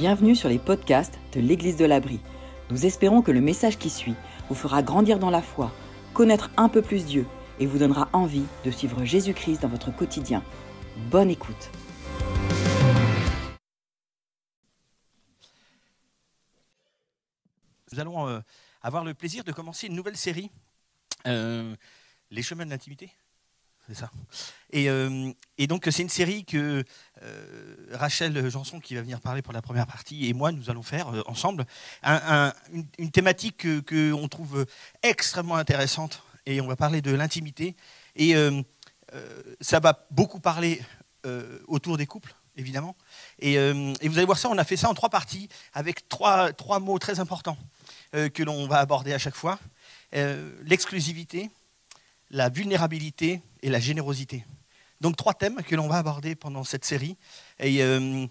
Bienvenue sur les podcasts de l'Église de l'Abri. Nous espérons que le message qui suit vous fera grandir dans la foi, connaître un peu plus Dieu et vous donnera envie de suivre Jésus-Christ dans votre quotidien. Bonne écoute. Nous allons euh, avoir le plaisir de commencer une nouvelle série, euh, Les chemins de l'intimité. C'est ça. Et, euh, et donc, c'est une série que euh, Rachel Janson, qui va venir parler pour la première partie, et moi, nous allons faire euh, ensemble. Un- un- une, thématique que- que trouve extrêmement intéressante. Et on va parler de l'intimité. Et ça va beaucoup parler autour des couples, évidemment. Et, et vous allez voir ça, on a fait ça en trois parties, avec trois, trois mots très importants que l'on va aborder à chaque fois. L'exclusivité, la vulnérabilité et la générosité. Donc trois thèmes que l'on va aborder pendant cette série. Et, euh,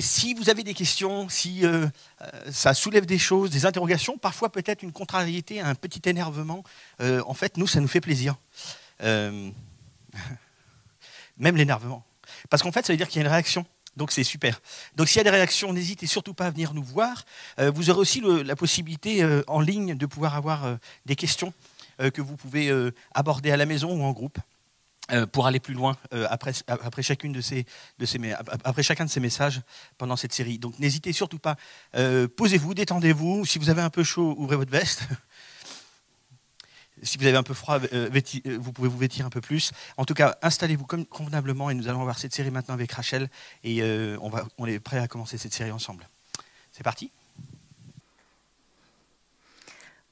si vous avez des questions, si euh, euh, ça soulève des choses, des interrogations, parfois peut-être une contrariété, un petit énervement, en fait, nous, ça nous fait plaisir. Même l'énervement. Parce qu'en fait, ça veut dire qu'il y a une réaction. Donc c'est super. Donc s'il y a des réactions, n'hésitez surtout pas à venir nous voir. Vous aurez aussi la possibilité en ligne de pouvoir avoir des questions que vous pouvez euh, aborder à la maison ou en groupe euh, pour aller plus loin euh, après, après, chacune de ces, de ces, après chacun de ces messages pendant cette série. Donc n'hésitez surtout pas. Euh, Posez-vous, détendez-vous. Si vous avez un peu chaud, ouvrez votre veste. Si vous avez un peu froid, euh, euh, vous pouvez vous vêtir un peu plus. En tout cas, installez-vous convenablement et nous allons voir cette série maintenant avec Rachel et euh, on, on est prêt à commencer cette série ensemble. C'est parti?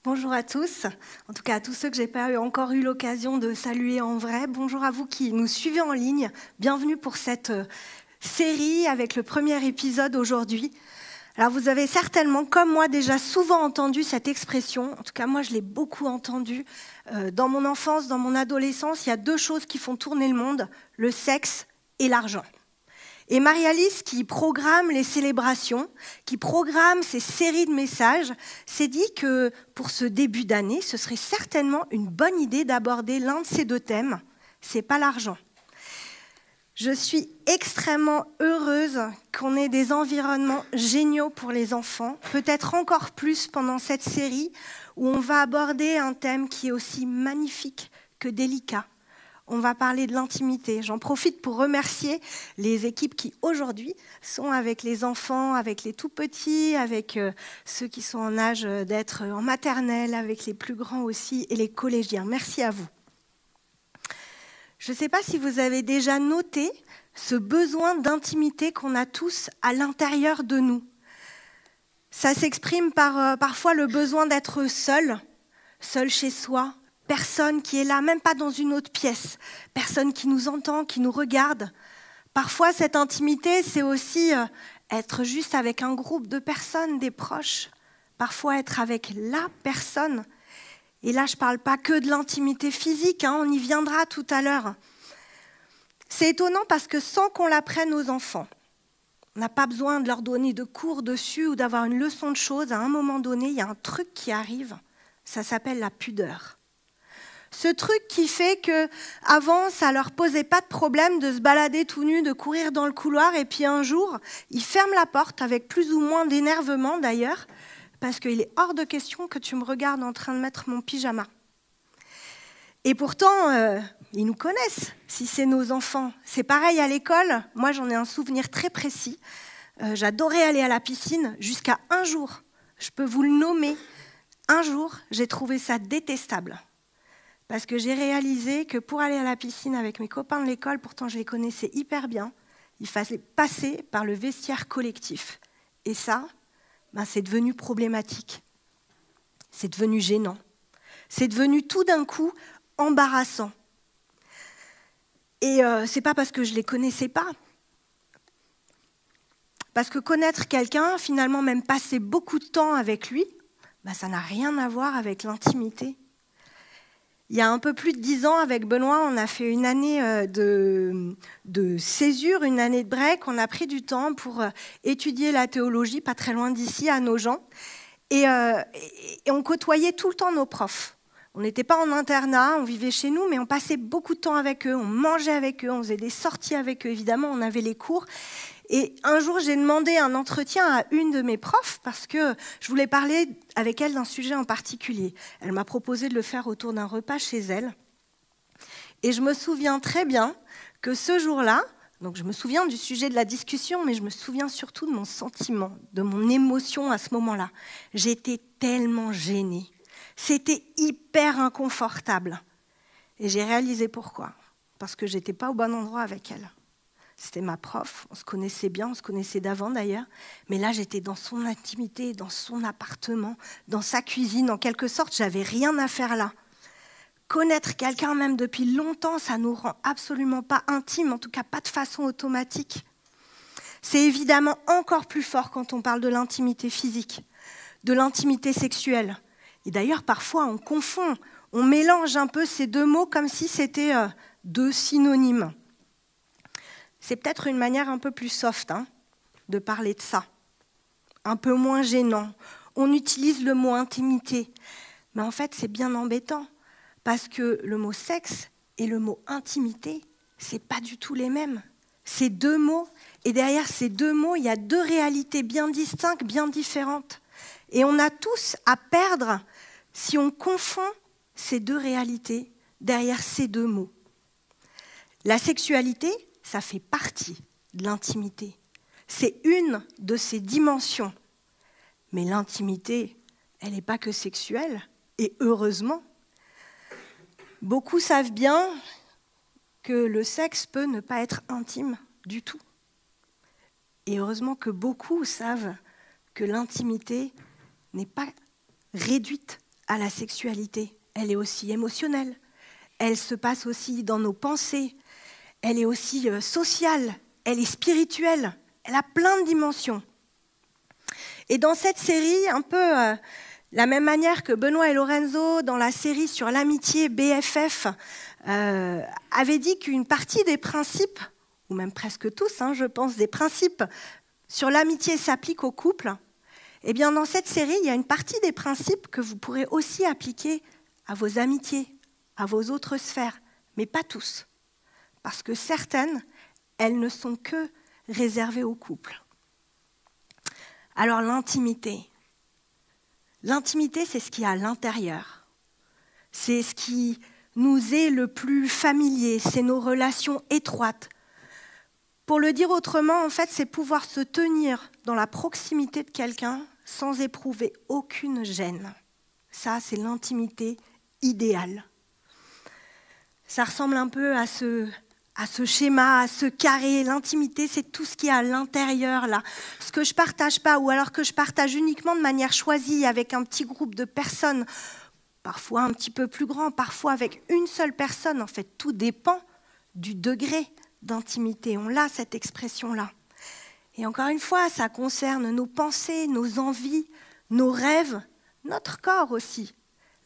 Bonjour à tous, en tout cas à tous ceux que j'ai pas encore eu l'occasion de saluer en vrai. Bonjour à vous qui nous suivez en ligne. Bienvenue pour cette euh, série avec le premier épisode aujourd'hui. Alors vous avez certainement, comme moi, déjà souvent entendu cette expression. En tout cas, moi, je l'ai beaucoup entendue Euh, dans mon enfance, dans mon adolescence. Il y a deux choses qui font tourner le monde le sexe et l'argent. Et Marie-Alice, qui programme les célébrations, qui programme ces séries de messages, s'est dit que pour ce début d'année, ce serait certainement une bonne idée d'aborder l'un de ces deux thèmes. C'est pas l'argent. Je suis extrêmement heureuse qu'on ait des environnements géniaux pour les enfants, peut-être encore plus pendant cette série où on va aborder un thème qui est aussi magnifique que délicat. On va parler de l'intimité. J'en profite pour remercier les équipes qui aujourd'hui sont avec les enfants, avec les tout petits, avec euh, ceux qui sont en âge euh, d'être en maternelle, avec les plus grands aussi et les collégiens. Merci à vous. Je ne sais pas si vous avez déjà noté ce besoin d'intimité qu'on a tous à l'intérieur de nous. Ça s'exprime par euh, parfois le besoin d'être seul, seul chez soi, personne qui est là, même pas dans une autre pièce, personne qui nous entend, qui nous regarde. Parfois, cette intimité, c'est aussi euh, être juste avec un groupe de personnes, des proches. Parfois, être avec la personne. Et là, je ne parle pas que de l'intimité physique, hein, on y viendra tout à l'heure. C'est étonnant parce que sans qu'on l'apprenne aux enfants, on n'a pas besoin de leur donner de cours dessus ou d'avoir une leçon de choses. À un moment donné, il y a un truc qui arrive, ça s'appelle la pudeur. Ce truc qui fait que avant, ça leur posait pas de problème de se balader tout nu, de courir dans le couloir, et puis un jour, ils ferment la porte avec plus ou moins d'énervement d'ailleurs, parce qu'il est hors de question que tu me regardes en train de mettre mon pyjama. Et pourtant, euh, ils nous connaissent, si c'est nos enfants. C'est pareil à l'école. Moi, j'en ai un souvenir très précis. Euh, J'adorais aller à la piscine jusqu'à un jour. Je peux vous le nommer. Un jour, j'ai trouvé ça détestable. Parce que j'ai réalisé que pour aller à la piscine avec mes copains de l'école, pourtant je les connaissais hyper bien, il fallait passer par le vestiaire collectif. Et ça, ben, c'est devenu problématique. C'est devenu gênant. C'est devenu tout d'un coup embarrassant. Et euh, c'est pas parce que je les connaissais pas. Parce que connaître quelqu'un, finalement même passer beaucoup de temps avec lui, ben, ça n'a rien à voir avec l'intimité. Il y a un peu plus de dix ans, avec Benoît, on a fait une année euh, de, de césure, une année de break. On a pris du temps pour euh, étudier la théologie, pas très loin d'ici, à nos gens. Euh, et- et on côtoyait tout le temps nos profs. On n'était pas en internat, on vivait chez nous, mais on passait beaucoup de temps avec eux, on mangeait avec eux, on faisait des sorties avec eux, évidemment, on avait les cours. Et un jour, j'ai demandé un entretien à une de mes profs parce que je voulais parler avec elle d'un sujet en particulier. Elle m'a proposé de le faire autour d'un repas chez elle. Et je me souviens très bien que ce jour-là, donc je me souviens du sujet de la discussion, mais je me souviens surtout de mon sentiment, de mon émotion à ce moment-là. J'étais tellement gênée. C'était hyper inconfortable. Et j'ai réalisé pourquoi. Parce que j'étais pas au bon endroit avec elle. C'était ma prof, on se connaissait bien, on se connaissait d'avant d'ailleurs, mais là j'étais dans son intimité, dans son appartement, dans sa cuisine, en quelque sorte, j'avais rien à faire là. Connaître quelqu'un même depuis longtemps, ça nous rend absolument pas intime, en tout cas pas de façon automatique. C'est évidemment encore plus fort quand on parle de l'intimité physique, de l'intimité sexuelle. Et d'ailleurs, parfois, on confond, on mélange un peu ces deux mots comme si c'était euh, deux synonymes. C'est peut-être une manière un peu plus soft hein, de parler de ça, un peu moins gênant. On utilise le mot intimité, mais en fait, c'est bien embêtant parce que le mot sexe et le mot intimité, c'est pas du tout les mêmes. C'est deux mots, et derrière ces deux mots, il y a deux réalités bien distinctes, bien différentes. Et on a tous à perdre si on confond ces deux réalités derrière ces deux mots. La sexualité, ça fait partie de l'intimité. C'est une de ces dimensions. Mais l'intimité, elle n'est pas que sexuelle, et heureusement. Beaucoup savent bien que le sexe peut ne pas être intime du tout. Et heureusement que beaucoup savent que l'intimité n'est pas réduite à la sexualité. Elle est aussi émotionnelle. Elle se passe aussi dans nos pensées. Elle est aussi euh, sociale. Elle est spirituelle. Elle a plein de dimensions. Et dans cette série, un peu euh, la même manière que Benoît et Lorenzo, dans la série sur l'amitié BFF, euh, avaient dit qu'une partie des principes, ou même presque tous, hein, je pense, des principes sur l'amitié s'appliquent au couple, eh bien, dans cette série, il y a une partie des principes que vous pourrez aussi appliquer à vos amitiés, à vos autres sphères, mais pas tous. Parce que certaines, elles ne sont que réservées au couple. Alors l'intimité. L'intimité, c'est ce qui est à l'intérieur. C'est ce qui nous est le plus familier, c'est nos relations étroites. Pour le dire autrement, en fait, c'est pouvoir se tenir dans la proximité de quelqu'un sans éprouver aucune gêne. Ça, c'est l'intimité idéale. Ça ressemble un peu à ce, à ce schéma, à ce carré. L'intimité, c'est tout ce qui est à l'intérieur, là. Ce que je partage pas, ou alors que je partage uniquement de manière choisie avec un petit groupe de personnes, parfois un petit peu plus grand, parfois avec une seule personne. En fait, tout dépend du degré d'intimité. On a cette expression-là. Et encore une fois, ça concerne nos pensées, nos envies, nos rêves, notre corps aussi.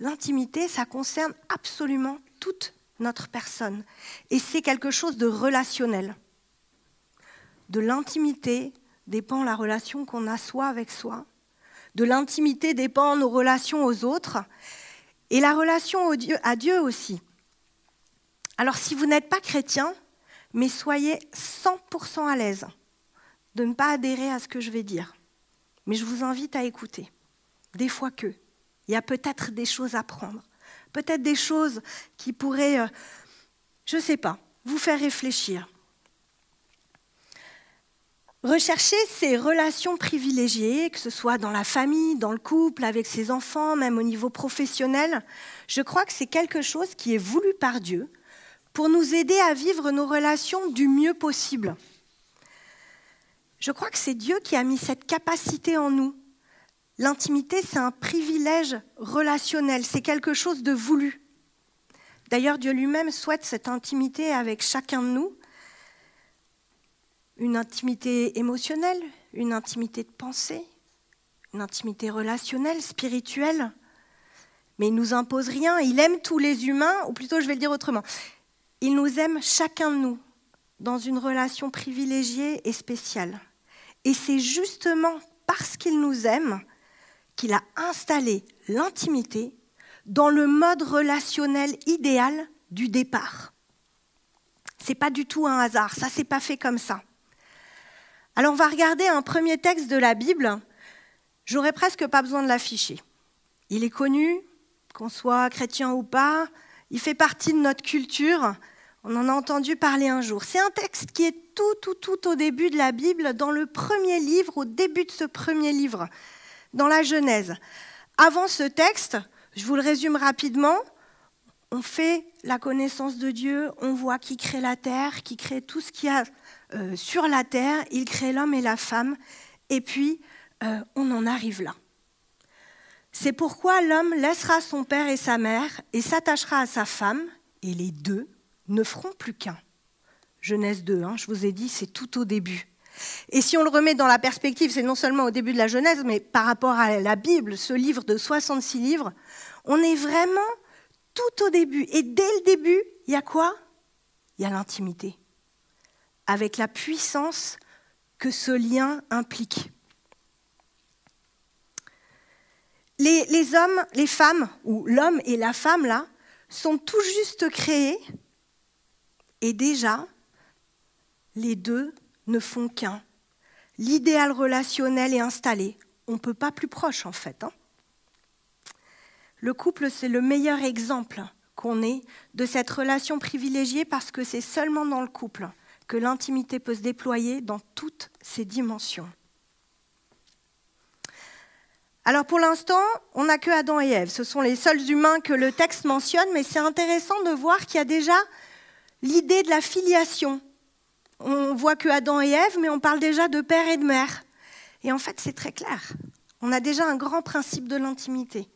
L'intimité, ça concerne absolument toute notre personne. Et c'est quelque chose de relationnel. De l'intimité dépend la relation qu'on a soi avec soi. De l'intimité dépend nos relations aux autres. Et la relation à Dieu aussi. Alors si vous n'êtes pas chrétien, mais soyez 100% à l'aise de ne pas adhérer à ce que je vais dire. Mais je vous invite à écouter. Des fois que. Il y a peut-être des choses à prendre. Peut-être des choses qui pourraient, euh, je ne sais pas, vous faire réfléchir. Rechercher ces relations privilégiées, que ce soit dans la famille, dans le couple, avec ses enfants, même au niveau professionnel, je crois que c'est quelque chose qui est voulu par Dieu pour nous aider à vivre nos relations du mieux possible. Je crois que c'est Dieu qui a mis cette capacité en nous. L'intimité, c'est un privilège relationnel, c'est quelque chose de voulu. D'ailleurs, Dieu lui-même souhaite cette intimité avec chacun de nous. Une intimité émotionnelle, une intimité de pensée, une intimité relationnelle, spirituelle. Mais il nous impose rien. Il aime tous les humains, ou plutôt je vais le dire autrement. Il nous aime chacun de nous dans une relation privilégiée et spéciale. Et c'est justement parce qu'il nous aime qu'il a installé l'intimité dans le mode relationnel idéal du départ. C'est pas du tout un hasard, ça s'est pas fait comme ça. Alors on va regarder un premier texte de la Bible. J'aurais presque pas besoin de l'afficher. Il est connu, qu'on soit chrétien ou pas, il fait partie de notre culture. On en a entendu parler un jour. C'est un texte qui est tout, tout, tout au début de la Bible, dans le premier livre, au début de ce premier livre, dans la Genèse. Avant ce texte, je vous le résume rapidement, on fait la connaissance de Dieu, on voit qui crée la terre, qui crée tout ce qu'il y a euh, sur la terre, il crée l'homme et la femme, et puis euh, on en arrive là. C'est pourquoi l'homme laissera son père et sa mère et s'attachera à sa femme, et les deux ne feront plus qu'un. Genèse 2, hein, je vous ai dit, c'est tout au début. Et si on le remet dans la perspective, c'est non seulement au début de la Genèse, mais par rapport à la Bible, ce livre de 66 livres, on est vraiment tout au début. Et dès le début, il y a quoi? Il y a l'intimité, avec la puissance que ce lien implique. Les, les hommes, les femmes, ou l'homme et la femme, là, sont tout juste créés et déjà, les deux ne font qu'un. L'idéal relationnel est installé. On ne peut pas plus proche en fait. Hein. le couple, c'est le meilleur exemple qu'on ait de cette relation privilégiée parce que c'est seulement dans le couple que l'intimité peut se déployer dans toutes ses dimensions. Alors pour l'instant, on n'a que Adam et Ève. Ce sont les seuls humains que le texte mentionne, mais c'est intéressant de voir qu'il y a déjà l'idée de la filiation. On voit que Adam et Ève, mais on parle déjà de père et de mère. Et en fait, c'est très clair. On a déjà un grand principe de l'intimité.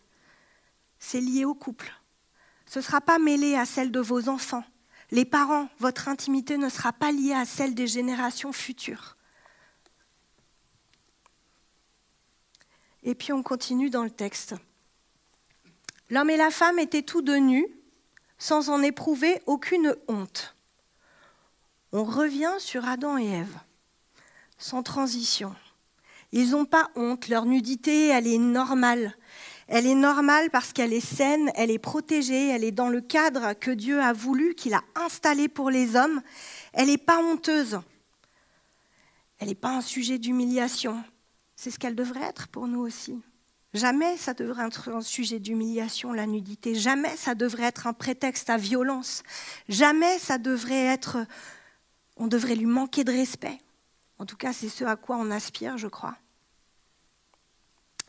C'est lié au couple. Ce ne sera pas mêlé à celle de vos enfants. Les parents, votre intimité ne sera pas liée à celle des générations futures. Et puis on continue dans le texte. L'homme et la femme étaient tous deux nus, sans en éprouver aucune honte. On revient sur Adam et Ève, sans transition. Ils n'ont pas honte, leur nudité, elle est normale. Elle est normale parce qu'elle est saine, elle est protégée, elle est dans le cadre que Dieu a voulu, qu'il a installé pour les hommes. Elle n'est pas honteuse. Elle n'est pas un sujet d'humiliation. C'est ce qu'elle devrait être pour nous aussi. Jamais ça devrait être un sujet d'humiliation, la nudité. Jamais ça devrait être un prétexte à violence. Jamais ça devrait être... On devrait lui manquer de respect. En tout cas, c'est ce à quoi on aspire, je crois.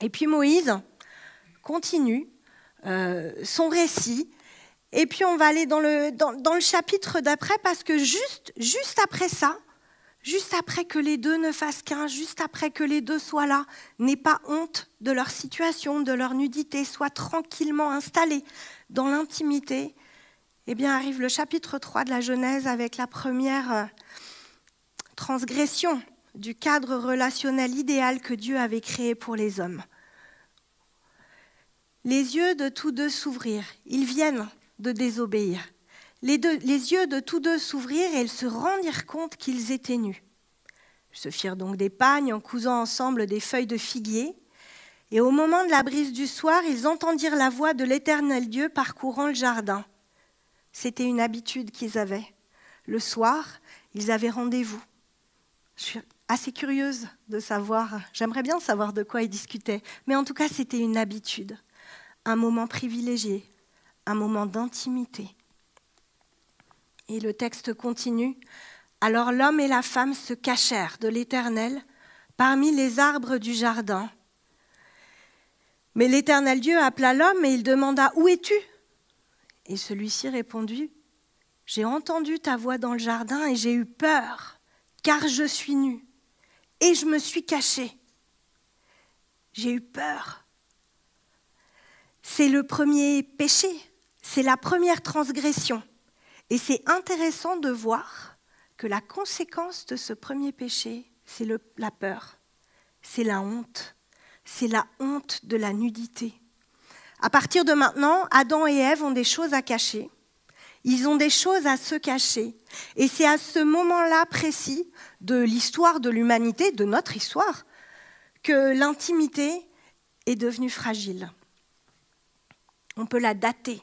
Et puis Moïse continue euh, son récit. Et puis on va aller dans le, le chapitre d'après parce que juste, juste après ça, juste après que les deux ne fassent qu'un, juste après que les deux soient là, n'aient pas honte de leur situation, de leur nudité, soient tranquillement installés dans l'intimité, eh bien arrive le chapitre 3 de la Genèse avec la première euh, transgression du cadre relationnel idéal que Dieu avait créé pour les hommes. Les yeux de tous deux s'ouvrirent, ils viennent de désobéir les, yeux de tous deux s'ouvrirent et ils se rendirent compte qu'ils étaient nus. Ils se firent donc des pagnes en cousant ensemble des feuilles de figuier. Et au moment de la brise du soir, ils entendirent la voix de l'Éternel Dieu parcourant le jardin. C'était une habitude qu'ils avaient. Le soir, ils avaient rendez-vous. Je suis assez curieuse de savoir, j'aimerais bien savoir de quoi ils discutaient, mais en tout cas, c'était une habitude, un moment privilégié, un moment d'intimité. Et le texte continue. Alors l'homme et la femme se cachèrent de l'Éternel parmi les arbres du jardin. Mais l'Éternel Dieu appela l'homme et il demanda Où es-tu? Et celui-ci répondit J'ai entendu ta voix dans le jardin et j'ai eu peur, car je suis nu, et je me suis caché. J'ai eu peur. C'est le premier péché, c'est la première transgression. Et c'est intéressant de voir que la conséquence de ce premier péché, c'est la peur, c'est la honte, c'est la honte de la nudité. À partir de maintenant, Adam et Ève ont des choses à cacher. Ils ont des choses à se cacher. Et c'est à ce moment-là précis de l'histoire de l'humanité, de notre histoire, que l'intimité est devenue fragile. On peut la dater.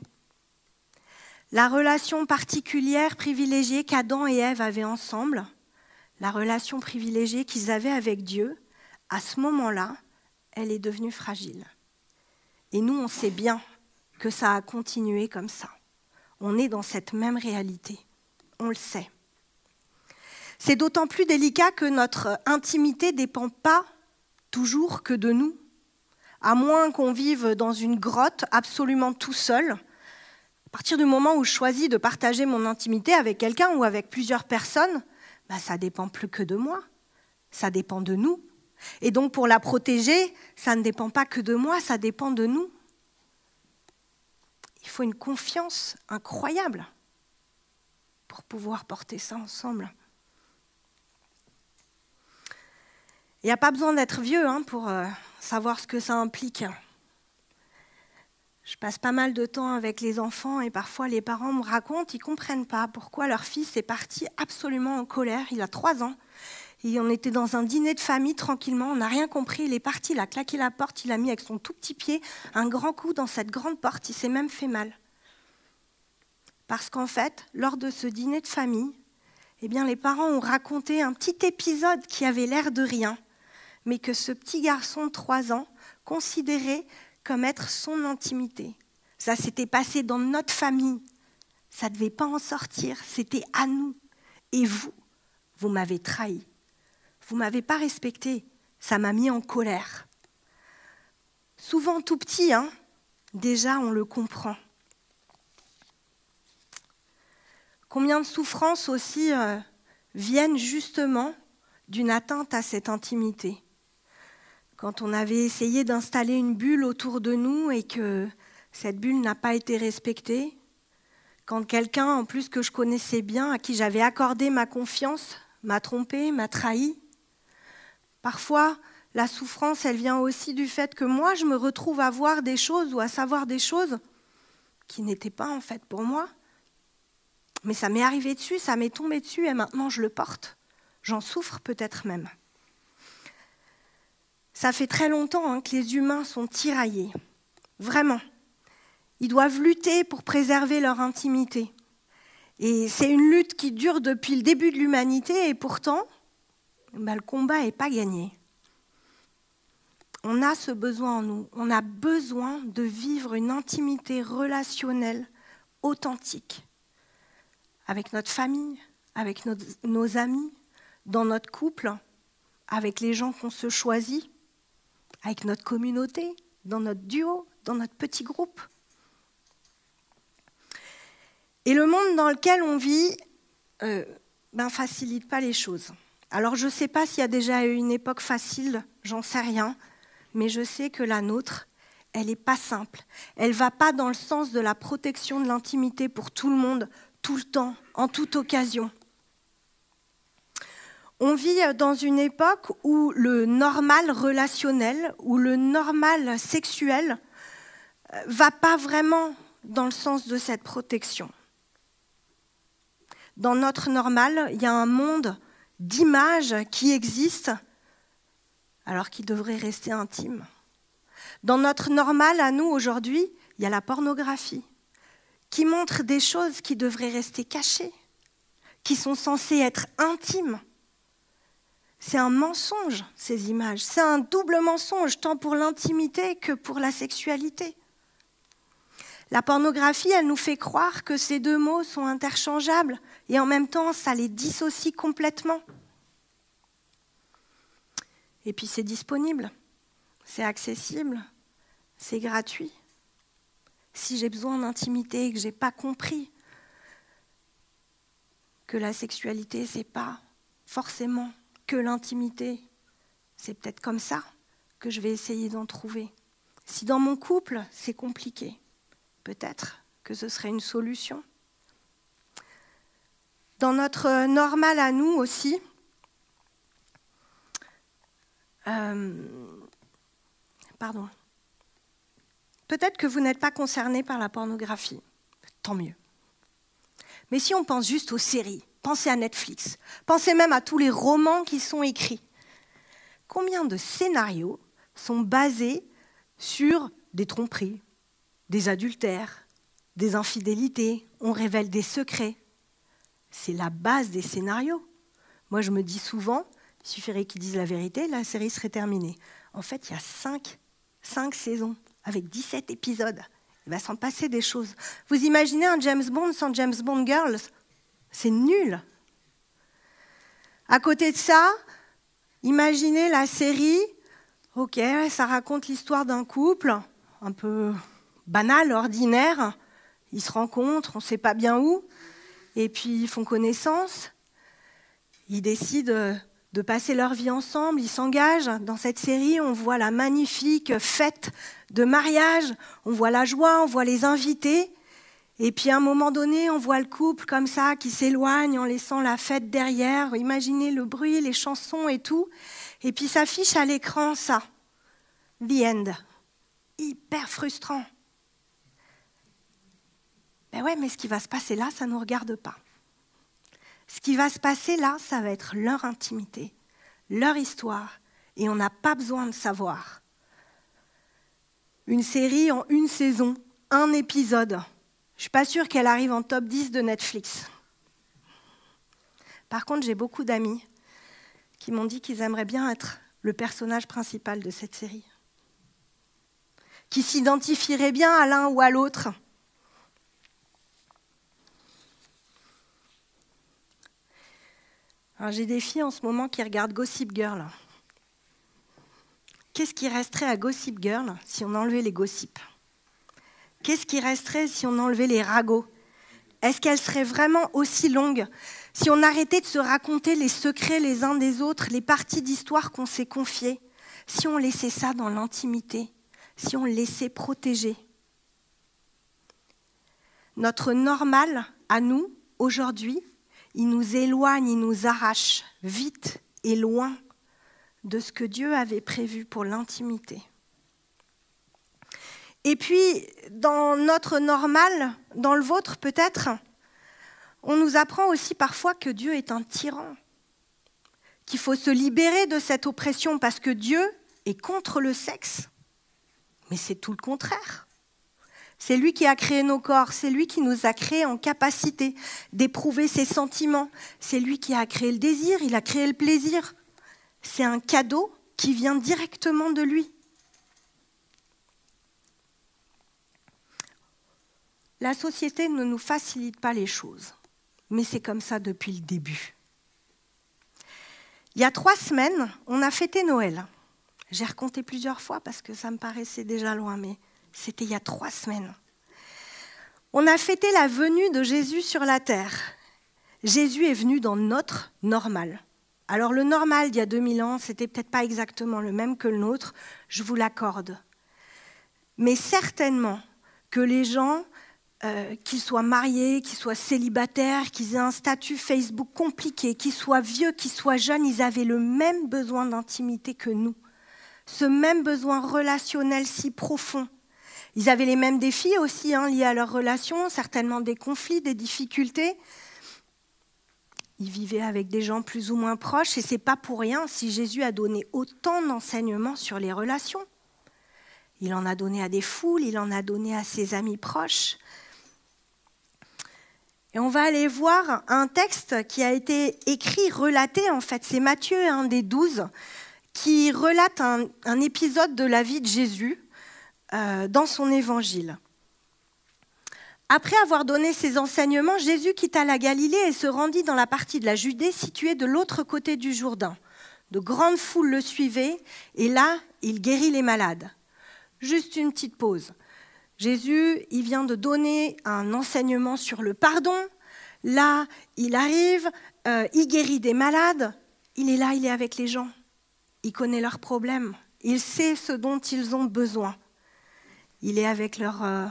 La relation particulière, privilégiée qu'Adam et Ève avaient ensemble, la relation privilégiée qu'ils avaient avec Dieu, à ce moment-là, elle est devenue fragile. Et nous, on sait bien que ça a continué comme ça. On est dans cette même réalité. On le sait. C'est d'autant plus délicat que notre intimité ne dépend pas toujours que de nous. À moins qu'on vive dans une grotte absolument tout seul, à partir du moment où je choisis de partager mon intimité avec quelqu'un ou avec plusieurs personnes, bah, ça dépend plus que de moi. Ça dépend de nous. Et donc pour la protéger, ça ne dépend pas que de moi, ça dépend de nous. Il faut une confiance incroyable pour pouvoir porter ça ensemble. Il n'y a pas besoin d'être vieux hein, pour euh, savoir ce que ça implique. Je passe pas mal de temps avec les enfants et parfois les parents me racontent, ils ne comprennent pas pourquoi leur fils est parti absolument en colère. Il a trois ans. Et on était dans un dîner de famille tranquillement, on n'a rien compris. Il est parti, il a claqué la porte, il a mis avec son tout petit pied un grand coup dans cette grande porte. Il s'est même fait mal. Parce qu'en fait, lors de ce dîner de famille, eh bien, les parents ont raconté un petit épisode qui avait l'air de rien, mais que ce petit garçon de trois ans considérait comme être son intimité. Ça s'était passé dans notre famille. Ça ne devait pas en sortir. C'était à nous. Et vous, vous m'avez trahi. Vous ne m'avez pas respecté. Ça m'a mis en colère. Souvent tout petit, hein, déjà on le comprend. Combien de souffrances aussi euh, viennent justement d'une atteinte à cette intimité quand on avait essayé d'installer une bulle autour de nous et que cette bulle n'a pas été respectée, quand quelqu'un, en plus que je connaissais bien, à qui j'avais accordé ma confiance, m'a trompé, m'a trahi. Parfois, la souffrance, elle vient aussi du fait que moi, je me retrouve à voir des choses ou à savoir des choses qui n'étaient pas en fait pour moi. Mais ça m'est arrivé dessus, ça m'est tombé dessus et maintenant je le porte. J'en souffre peut-être même. Ça fait très longtemps hein, que les humains sont tiraillés. Vraiment. Ils doivent lutter pour préserver leur intimité. Et c'est une lutte qui dure depuis le début de l'humanité et pourtant, bah, le combat n'est pas gagné. On a ce besoin en nous. On a besoin de vivre une intimité relationnelle authentique avec notre famille, avec nos, amis, dans notre couple, avec les gens qu'on se choisit avec notre communauté, dans notre duo, dans notre petit groupe. Et le monde dans lequel on vit ne euh, ben, facilite pas les choses. Alors je ne sais pas s'il y a déjà eu une époque facile, j'en sais rien, mais je sais que la nôtre, elle n'est pas simple. Elle ne va pas dans le sens de la protection de l'intimité pour tout le monde, tout le temps, en toute occasion. On vit dans une époque où le normal relationnel, ou le normal sexuel, euh, va pas vraiment dans le sens de cette protection. Dans notre normal, il y a un monde d'images qui existe alors qu'il devrait rester intime. Dans notre normal à nous aujourd'hui, il y a la pornographie qui montre des choses qui devraient rester cachées, qui sont censées être intimes. C'est un mensonge, ces images. C'est un double mensonge, tant pour l'intimité que pour la sexualité. La pornographie, elle nous fait croire que ces deux mots sont interchangeables et en même temps, ça les dissocie complètement. Et puis c'est disponible, c'est accessible, c'est gratuit. Si j'ai besoin d'intimité et que je n'ai pas compris que la sexualité, c'est pas forcément que l'intimité. C'est peut-être comme ça que je vais essayer d'en trouver. Si dans mon couple, c'est compliqué, peut-être que ce serait une solution. Dans notre normal à nous aussi, euh, pardon, peut-être que vous n'êtes pas concerné par la pornographie, tant mieux. Mais si on pense juste aux séries, Pensez à Netflix. Pensez même à tous les romans qui sont écrits. Combien de scénarios sont basés sur des tromperies, des adultères, des infidélités, on révèle des secrets. C'est la base des scénarios. Moi, je me dis souvent, il suffirait qu'ils disent la vérité, la série serait terminée. En fait, il y a cinq, cinq saisons avec 17 épisodes. Il va s'en passer des choses. Vous imaginez un James Bond sans James Bond Girls? C'est nul. À côté de ça, imaginez la série. Ok, ça raconte l'histoire d'un couple, un peu banal, ordinaire. Ils se rencontrent, on ne sait pas bien où, et puis ils font connaissance. Ils décident de passer leur vie ensemble, ils s'engagent. Dans cette série, on voit la magnifique fête de mariage, on voit la joie, on voit les invités. Et puis à un moment donné, on voit le couple comme ça qui s'éloigne en laissant la fête derrière. Imaginez le bruit, les chansons et tout. Et puis s'affiche à l'écran ça. The end. Hyper frustrant. Ben ouais, mais ce qui va se passer là, ça ne nous regarde pas. Ce qui va se passer là, ça va être leur intimité, leur histoire, et on n'a pas besoin de savoir. Une série en une saison, un épisode. Je ne suis pas sûre qu'elle arrive en top 10 de Netflix. Par contre, j'ai beaucoup d'amis qui m'ont dit qu'ils aimeraient bien être le personnage principal de cette série, qui s'identifieraient bien à l'un ou à l'autre. J'ai des filles en ce moment qui regardent Gossip Girl. Qu'est-ce qui resterait à Gossip Girl si on enlevait les gossips? Qu'est-ce qui resterait si on enlevait les ragots? Est-ce qu'elle serait vraiment aussi longue? Si on arrêtait de se raconter les secrets les uns des autres, les parties d'histoire qu'on s'est confiées? Si on laissait ça dans l'intimité? Si on laissait protéger? Notre normal à nous, aujourd'hui, il nous éloigne, il nous arrache vite et loin de ce que Dieu avait prévu pour l'intimité. Et puis, dans notre normal, dans le vôtre peut-être, on nous apprend aussi parfois que Dieu est un tyran, qu'il faut se libérer de cette oppression parce que Dieu est contre le sexe. Mais c'est tout le contraire. C'est lui qui a créé nos corps, c'est lui qui nous a créés en capacité d'éprouver ses sentiments, c'est lui qui a créé le désir, il a créé le plaisir. C'est un cadeau qui vient directement de lui. La société ne nous facilite pas les choses, mais c'est comme ça depuis le début. Il y a trois semaines, on a fêté Noël. J'ai recompté plusieurs fois parce que ça me paraissait déjà loin, mais c'était il y a trois semaines. On a fêté la venue de Jésus sur la terre. Jésus est venu dans notre normal. Alors le normal d'il y a 2000 ans, c'était peut-être pas exactement le même que le nôtre, je vous l'accorde. Mais certainement que les gens, euh, qu'ils soient mariés, qu'ils soient célibataires, qu'ils aient un statut Facebook compliqué, qu'ils soient vieux, qu'ils soient jeunes, ils avaient le même besoin d'intimité que nous. Ce même besoin relationnel si profond ils avaient les mêmes défis aussi hein, liés à leurs relations, certainement des conflits, des difficultés. Ils vivaient avec des gens plus ou moins proches et c'est pas pour rien si Jésus a donné autant d'enseignements sur les relations. Il en a donné à des foules, il en a donné à ses amis proches. Et on va aller voir un texte qui a été écrit, relaté en fait, c'est Matthieu, un des douze, qui relate un épisode de la vie de Jésus dans son évangile. Après avoir donné ses enseignements, Jésus quitta la Galilée et se rendit dans la partie de la Judée située de l'autre côté du Jourdain. De grandes foules le suivaient et là, il guérit les malades. Juste une petite pause. Jésus, il vient de donner un enseignement sur le pardon. Là, il arrive, euh, il guérit des malades. Il est là, il est avec les gens. Il connaît leurs problèmes. Il sait ce dont ils ont besoin. Il est avec, euh,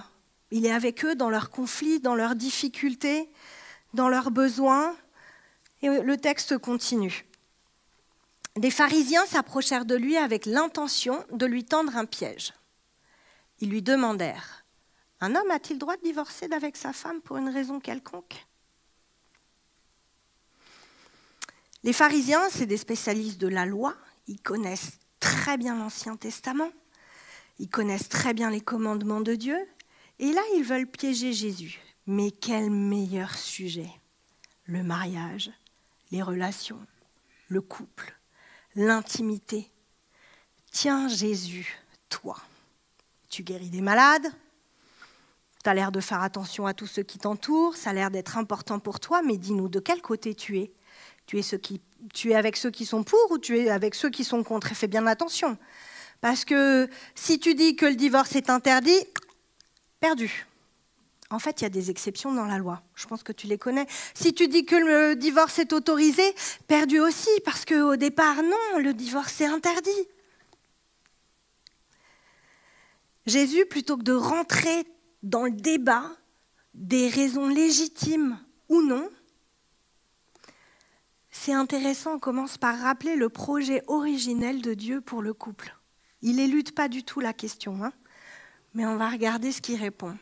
il est avec eux dans leurs conflits, dans leurs difficultés, dans leurs besoins. Et le texte continue. Des pharisiens s'approchèrent de lui avec l'intention de lui tendre un piège. Ils lui demandèrent Un homme a-t-il droit de divorcer d'avec sa femme pour une raison quelconque? Les pharisiens, c'est des spécialistes de la loi, ils connaissent très bien l'Ancien Testament. Ils connaissent très bien les commandements de Dieu. Et là, ils veulent piéger Jésus. Mais quel meilleur sujet Le mariage, les relations, le couple, l'intimité. Tiens Jésus, toi, tu guéris des malades, tu as l'air de faire attention à tous ceux qui t'entourent, ça a l'air d'être important pour toi, mais dis-nous de quel côté tu es? Tu es, tu es avec ceux qui sont pour ou tu es avec ceux qui sont contre? Et fais bien attention. Parce que si tu dis que le divorce est interdit, perdu. En fait, il y a des exceptions dans la loi. Je pense que tu les connais. Si tu dis que le divorce est autorisé, perdu aussi, parce qu'au départ, non, le divorce est interdit. Jésus, plutôt que de rentrer dans le débat des raisons légitimes ou non, c'est intéressant, on commence par rappeler le projet originel de Dieu pour le couple. Il élude pas du tout la question, hein, mais on va regarder ce qu'il répond.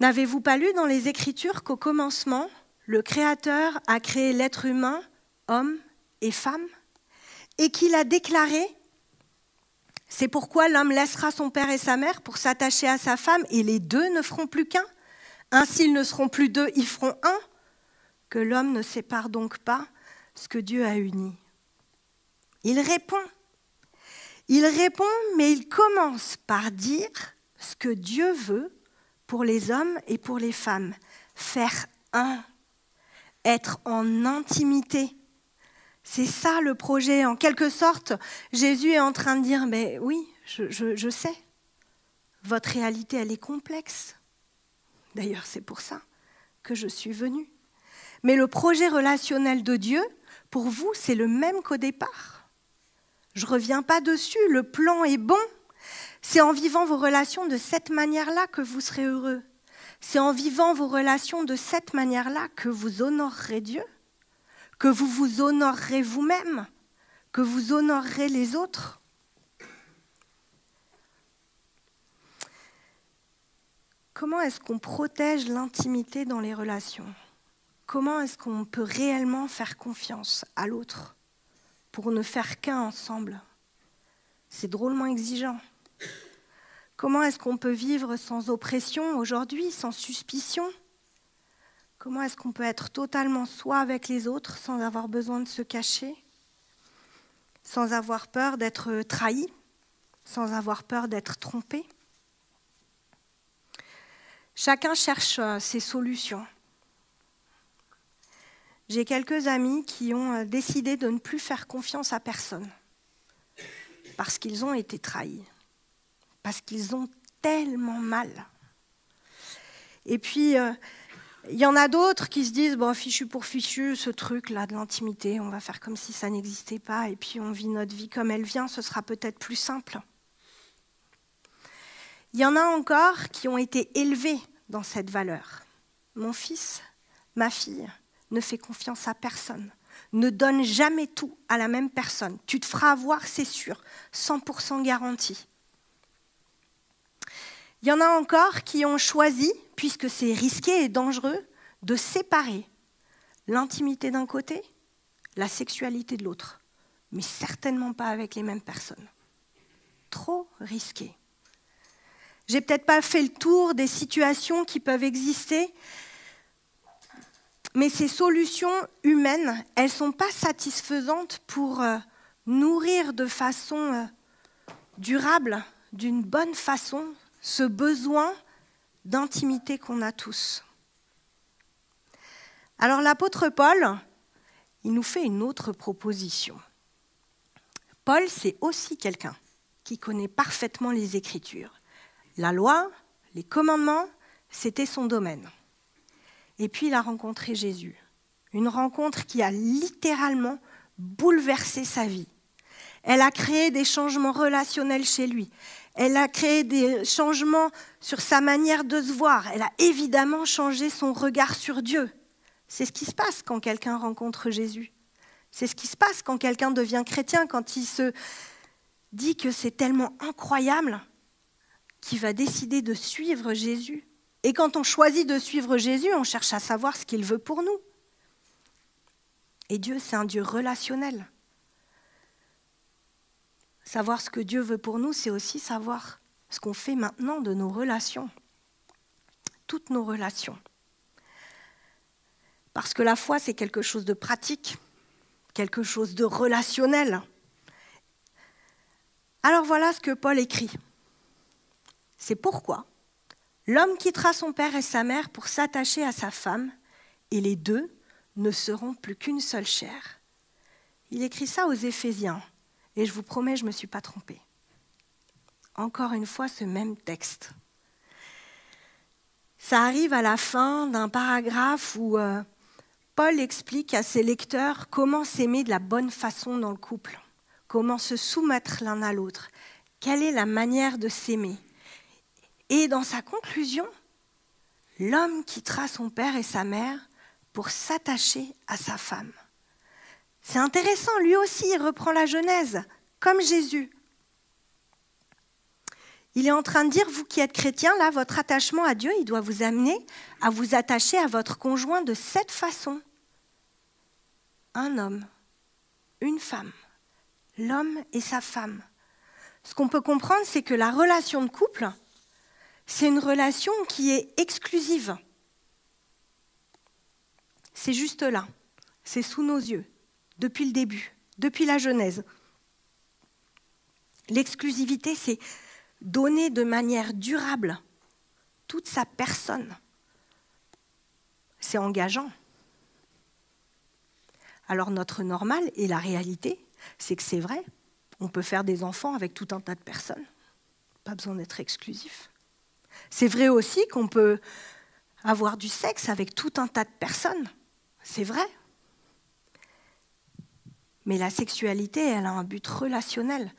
N'avez-vous pas lu dans les Écritures qu'au commencement, le Créateur a créé l'être humain, homme et femme, et qu'il a déclaré, c'est pourquoi l'homme laissera son père et sa mère pour s'attacher à sa femme, et les deux ne feront plus qu'un. Ainsi, ils ne seront plus deux, ils feront un. Que l'homme ne sépare donc pas ce que Dieu a uni. Il répond. Il répond, mais il commence par dire ce que Dieu veut pour les hommes et pour les femmes. Faire un, être en intimité. C'est ça le projet. En quelque sorte, Jésus est en train de dire, mais oui, je, sais, votre réalité, elle est complexe. D'ailleurs, c'est pour ça que je suis venue. Mais le projet relationnel de Dieu, pour vous, c'est le même qu'au départ. Je ne reviens pas dessus, le plan est bon, c'est en vivant vos relations de cette manière-là que vous serez heureux. C'est en vivant vos relations de cette manière-là que vous honorerez Dieu, que vous vous honorerez vous-même, que vous honorerez les autres. Comment est-ce qu'on protège l'intimité dans les relations? Comment est-ce qu'on peut réellement faire confiance à l'autre? Pour ne faire qu'un ensemble. C'est drôlement exigeant. Comment est-ce qu'on peut vivre sans oppression aujourd'hui, sans suspicion? Comment est-ce qu'on peut être totalement soi avec les autres sans avoir besoin de se cacher? Sans avoir peur d'être trahi? Sans avoir peur d'être trompé? Chacun cherche euh, ses solutions. J'ai quelques amis qui ont euh, décidé de ne plus faire confiance à personne parce qu'ils ont été trahis parce qu'ils ont tellement mal. Et puis, euh, il y en a d'autres qui se disent, bon, fichu pour fichu, ce truc-là de l'intimité, on va faire comme si ça n'existait pas, et puis on vit notre vie comme elle vient, ce sera peut-être plus simple. Il y en a encore qui ont été élevés dans cette valeur. Mon fils, ma fille, ne fait confiance à personne. Ne donne jamais tout à la même personne. Tu te feras avoir, c'est sûr, 100% garantie. Il y en a encore qui ont choisi, puisque c'est risqué et dangereux, de séparer l'intimité d'un côté, la sexualité de l'autre, mais certainement pas avec les mêmes personnes. Trop risqué. J'ai peut-être pas fait le tour des situations qui peuvent exister, mais ces solutions humaines, elles ne sont pas satisfaisantes pour euh, nourrir de façon euh, durable, d'une bonne façon, ce besoin d'intimité qu'on a tous. Alors l'apôtre Paul, il nous fait une autre proposition. Paul, c'est aussi quelqu'un qui connaît parfaitement les Écritures. La loi, les commandements, c'était son domaine. Et puis il a rencontré Jésus. Une rencontre qui a littéralement bouleversé sa vie. Elle a créé des changements relationnels chez lui. Elle a créé des changements sur sa manière de se voir. Elle a évidemment changé son regard sur Dieu. C'est ce qui se passe quand quelqu'un rencontre Jésus. C'est ce qui se passe quand quelqu'un devient chrétien, quand il se dit que c'est tellement incroyable qu'il va décider de suivre Jésus. Et quand on choisit de suivre Jésus, on cherche à savoir ce qu'il veut pour nous. Et Dieu, c'est un Dieu relationnel. Savoir ce que Dieu veut pour nous, c'est aussi savoir ce qu'on fait maintenant de nos relations. toutes nos relations. Parce que la foi, c'est quelque chose de pratique, quelque chose de relationnel. Alors voilà ce que Paul écrit. C'est pourquoi l'homme quittera son père et sa mère pour s'attacher à sa femme, et les deux ne seront plus qu'une seule chair. Il écrit ça aux Éphésiens, et je vous promets, je ne me suis pas trompée. Encore une fois, ce même texte. Ça arrive à la fin d'un paragraphe où euh, Paul explique à ses lecteurs comment s'aimer de la bonne façon dans le couple, comment se soumettre l'un à l'autre, quelle est la manière de s'aimer? Et dans sa conclusion, l'homme quittera son père et sa mère pour s'attacher à sa femme. C'est intéressant, lui aussi, il reprend la Genèse, comme Jésus. Il est en train de dire, vous qui êtes chrétien, là, votre attachement à Dieu, il doit vous amener à vous attacher à votre conjoint de cette façon. Un homme, une femme, l'homme et sa femme. Ce qu'on peut comprendre, c'est que la relation de couple, c'est une relation qui est exclusive. C'est juste là, c'est sous nos yeux, depuis le début, depuis la Genèse. L'exclusivité, c'est donner de manière durable toute sa personne. C'est engageant. Alors notre normal et la réalité, c'est que c'est vrai, on peut faire des enfants avec tout un tas de personnes. Pas besoin d'être exclusif. C'est vrai aussi qu'on peut avoir du sexe avec tout un tas de personnes. C'est vrai. Mais la sexualité, elle a un but relationnel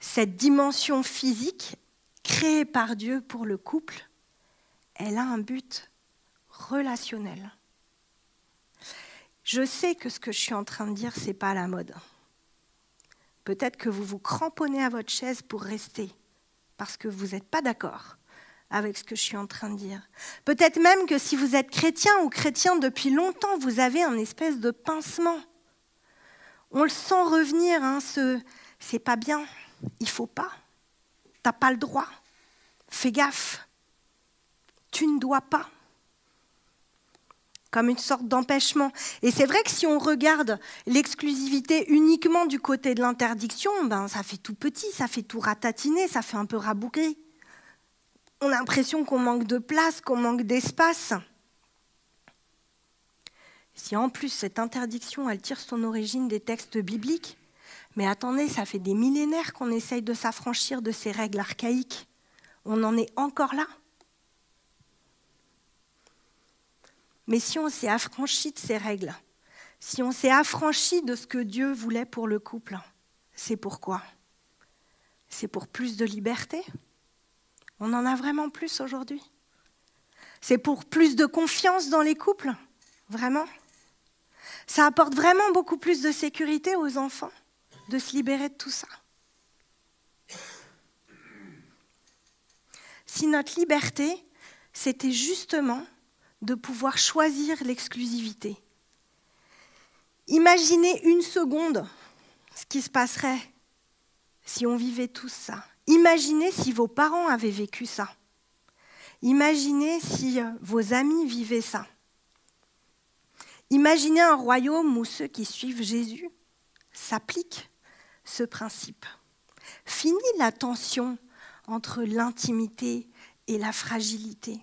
cette dimension physique créée par Dieu pour le couple, elle a un but relationnel. Je sais que ce que je suis en train de dire, ce n'est pas la mode. Peut-être que vous vous cramponnez à votre chaise pour rester, parce que vous n'êtes pas d'accord avec ce que je suis en train de dire. Peut-être même que si vous êtes chrétien ou chrétien depuis longtemps, vous avez un espèce de pincement. On le sent revenir, hein, ce c'est pas bien, il faut pas. T'as pas le droit. Fais gaffe. Tu ne dois pas. Comme une sorte d'empêchement. Et c'est vrai que si on regarde l'exclusivité uniquement du côté de l'interdiction, ben ça fait tout petit, ça fait tout ratatiner, ça fait un peu rabougri. On a l'impression qu'on manque de place, qu'on manque d'espace. Si en plus cette interdiction, elle tire son origine des textes bibliques, mais attendez, ça fait des millénaires qu'on essaye de s'affranchir de ces règles archaïques. On en est encore là. Mais si on s'est affranchi de ces règles, si on s'est affranchi de ce que Dieu voulait pour le couple, c'est pourquoi? C'est pour plus de liberté? On en a vraiment plus aujourd'hui C'est pour plus de confiance dans les couples Vraiment Ça apporte vraiment beaucoup plus de sécurité aux enfants de se libérer de tout ça. Si notre liberté, c'était justement de pouvoir choisir l'exclusivité. Imaginez une seconde ce qui se passerait si on vivait tout ça. Imaginez si vos parents avaient vécu ça. Imaginez si euh, vos amis vivaient ça. Imaginez un royaume où ceux qui suivent Jésus s'appliquent ce principe. Fini la tension entre l'intimité et la fragilité.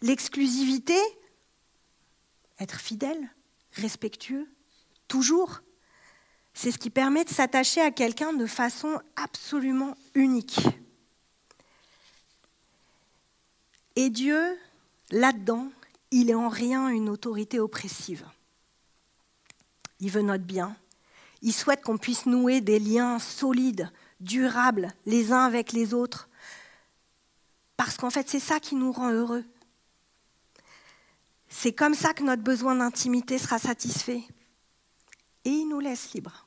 L'exclusivité, être fidèle, respectueux, toujours, c'est ce qui permet de s'attacher à quelqu'un de façon absolument unique. Et Dieu, là-dedans, il est en rien une autorité oppressive. Il veut notre bien, il souhaite qu'on puisse nouer des liens solides, durables, les uns avec les autres. Parce qu'en fait, c'est ça qui nous rend heureux. C'est comme ça que notre besoin d'intimité sera satisfait. Et il nous laisse libres.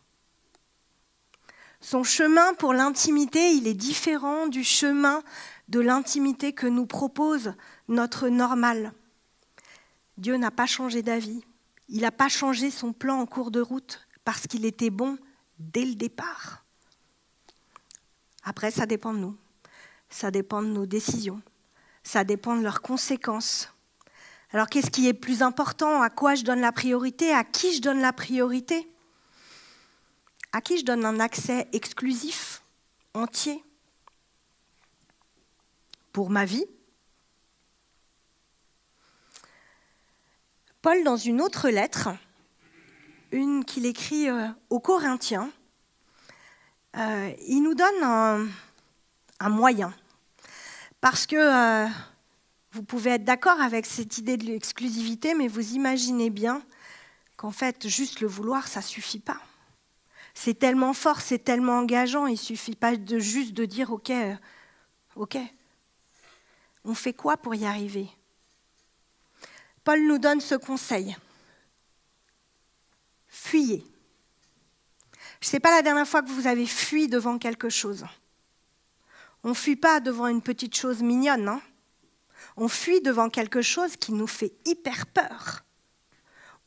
Son chemin pour l'intimité, il est différent du chemin de l'intimité que nous propose notre normal. Dieu n'a pas changé d'avis. Il n'a pas changé son plan en cours de route parce qu'il était bon dès le départ. Après, ça dépend de nous. Ça dépend de nos décisions. ça dépend de leurs conséquences. Alors qu'est-ce qui est plus important? À quoi je donne la priorité? À qui je donne la priorité? À qui je donne un accès exclusif, entier Pour ma vie? Paul, dans une autre lettre, une qu'il écrit euh, aux Corinthiens, euh, il nous donne un, moyen. Parce que euh, vous pouvez être d'accord avec cette idée de l'exclusivité, mais vous imaginez bien qu'en fait, juste le vouloir, ça ne suffit pas. C'est tellement fort, c'est tellement engageant, il ne suffit pas de juste de dire OK, OK. On fait quoi pour y arriver? Paul nous donne ce conseil. Fuyez. Je ne sais pas la dernière fois que vous avez fui devant quelque chose. On ne fuit pas devant une petite chose mignonne, hein on fuit devant quelque chose qui nous fait hyper peur.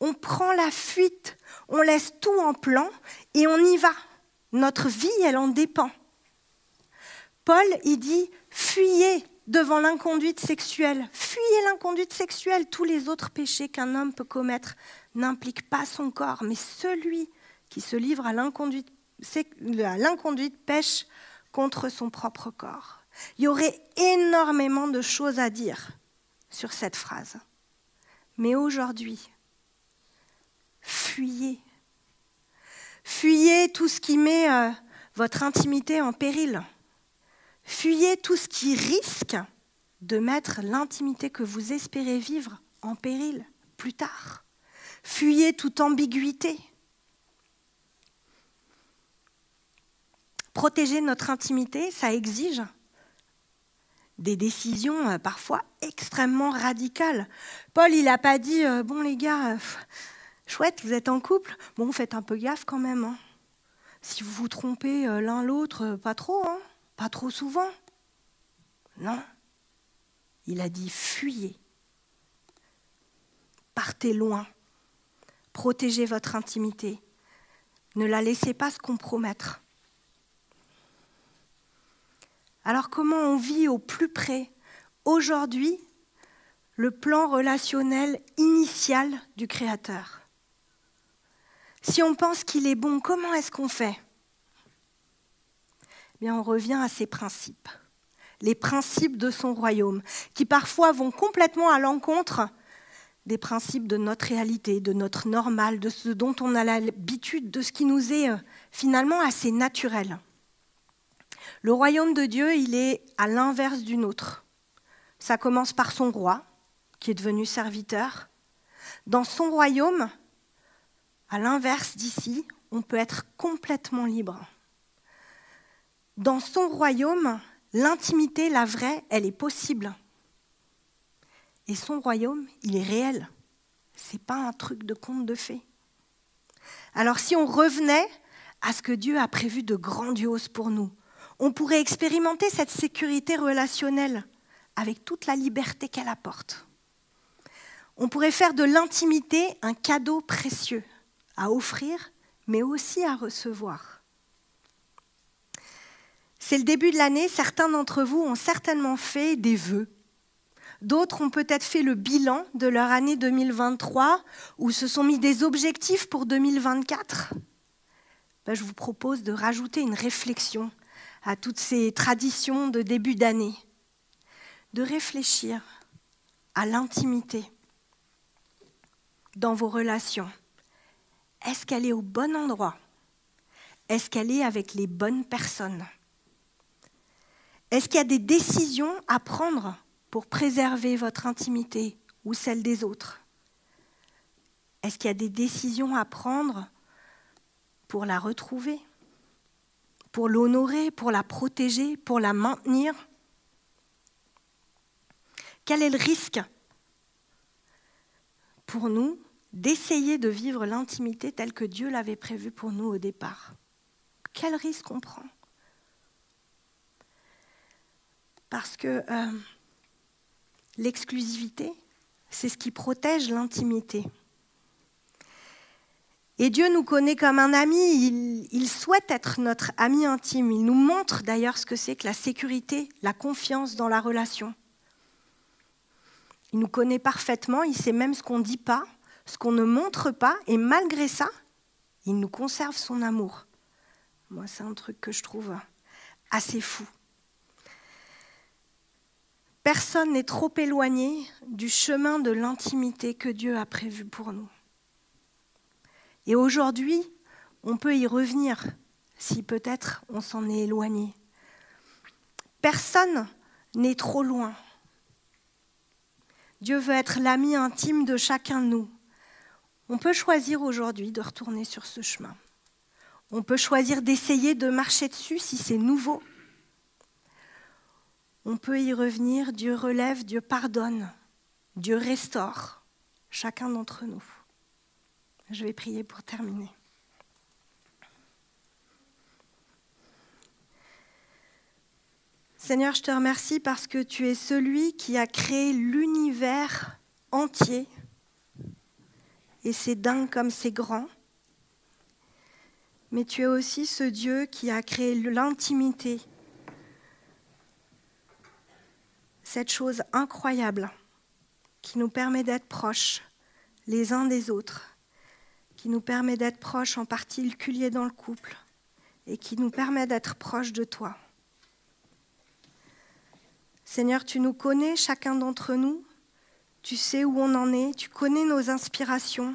On prend la fuite, on laisse tout en plan et on y va. Notre vie, elle en dépend. Paul, il dit, fuyez devant l'inconduite sexuelle. Fuyez l'inconduite sexuelle. Tous les autres péchés qu'un homme peut commettre n'impliquent pas son corps, mais celui qui se livre à l'inconduite, pêche contre son propre corps. Il y aurait énormément de choses à dire sur cette phrase. Mais aujourd'hui, fuyez. Fuyez tout ce qui met euh, votre intimité en péril. Fuyez tout ce qui risque de mettre l'intimité que vous espérez vivre en péril plus tard. Fuyez toute ambiguïté. Protéger notre intimité, ça exige des décisions euh, parfois extrêmement radicales. Paul, il n'a pas dit euh, Bon, les gars, chouette, vous êtes en couple, bon, faites un peu gaffe quand même. Hein. Si vous vous trompez l'un l'autre, pas trop, hein, pas trop souvent. Non. Il a dit Fuyez. Partez loin. Protégez votre intimité. Ne la laissez pas se compromettre. Alors comment on vit au plus près? Aujourd'hui le plan relationnel initial du Créateur Si on pense qu'il est bon, comment est-ce qu'on fait? Eh on revient à ses principes, les principes de son royaume, qui parfois vont complètement à l'encontre des principes de notre réalité, de notre normal, de ce dont on a l'habitude, de ce qui nous est euh, finalement assez naturel. Le royaume de Dieu, il est à l'inverse du nôtre. Ça commence par son roi, qui est devenu serviteur. Dans son royaume, à l'inverse d'ici, on peut être complètement libre. Dans son royaume, l'intimité, la vraie, elle est possible. Et son royaume, il est réel. Ce n'est pas un truc de conte de fées. Alors si on revenait à ce que Dieu a prévu de grandiose pour nous, on pourrait expérimenter cette sécurité relationnelle avec toute la liberté qu'elle apporte. On pourrait faire de l'intimité un cadeau précieux à offrir, mais aussi à recevoir. C'est le début de l'année, certains d'entre vous ont certainement fait des vœux. D'autres ont peut-être fait le bilan de leur année 2023 ou se sont mis des objectifs pour 2024. Ben, je vous propose de rajouter une réflexion à toutes ces traditions de début d'année, de réfléchir à l'intimité dans vos relations. Est-ce qu'elle est au bon endroit? Est-ce qu'elle est avec les bonnes personnes? Est-ce qu'il y a des décisions à prendre pour préserver votre intimité ou celle des autres? Est-ce qu'il y a des décisions à prendre pour la retrouver pour l'honorer, pour la protéger, pour la maintenir? Quel est le risque pour nous d'essayer de vivre l'intimité telle que Dieu l'avait prévue pour nous au départ Quel risque on prend? Parce que euh, l'exclusivité, c'est ce qui protège l'intimité. Et Dieu nous connaît comme un ami, il, souhaite être notre ami intime. Il nous montre d'ailleurs ce que c'est que la sécurité, la confiance dans la relation. Il nous connaît parfaitement, il sait même ce qu'on ne dit pas, ce qu'on ne montre pas, et malgré ça, il nous conserve son amour. Moi, c'est un truc que je trouve assez fou. Personne n'est trop éloigné du chemin de l'intimité que Dieu a prévu pour nous. Et aujourd'hui, on peut y revenir si peut-être on s'en est éloigné. Personne n'est trop loin. Dieu veut être l'ami intime de chacun de nous. On peut choisir aujourd'hui de retourner sur ce chemin. On peut choisir d'essayer de marcher dessus si c'est nouveau. On peut y revenir, Dieu relève, Dieu pardonne, Dieu restaure chacun d'entre nous. Je vais prier pour terminer. Seigneur, je te remercie parce que tu es celui qui a créé l'univers entier. Et c'est dingue comme c'est grand. Mais tu es aussi ce Dieu qui a créé l'intimité. Cette chose incroyable qui nous permet d'être proches les uns des autres qui nous permet d'être proches en particulier dans le couple et qui nous permet d'être proches de toi. Seigneur, tu nous connais, chacun d'entre nous, tu sais où on en est, tu connais nos inspirations.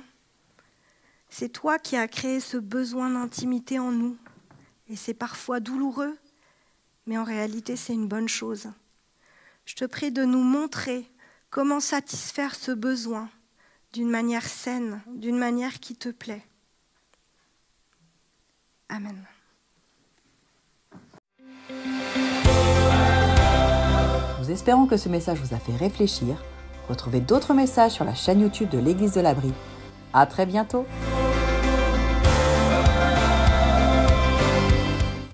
C'est toi qui as créé ce besoin d'intimité en nous. Et c'est parfois douloureux, mais en réalité c'est une bonne chose. Je te prie de nous montrer comment satisfaire ce besoin d'une manière saine, d'une manière qui te plaît. Amen. Nous espérons que ce message vous a fait réfléchir. Retrouvez d'autres messages sur la chaîne YouTube de l'Église de l'Abri. À très bientôt!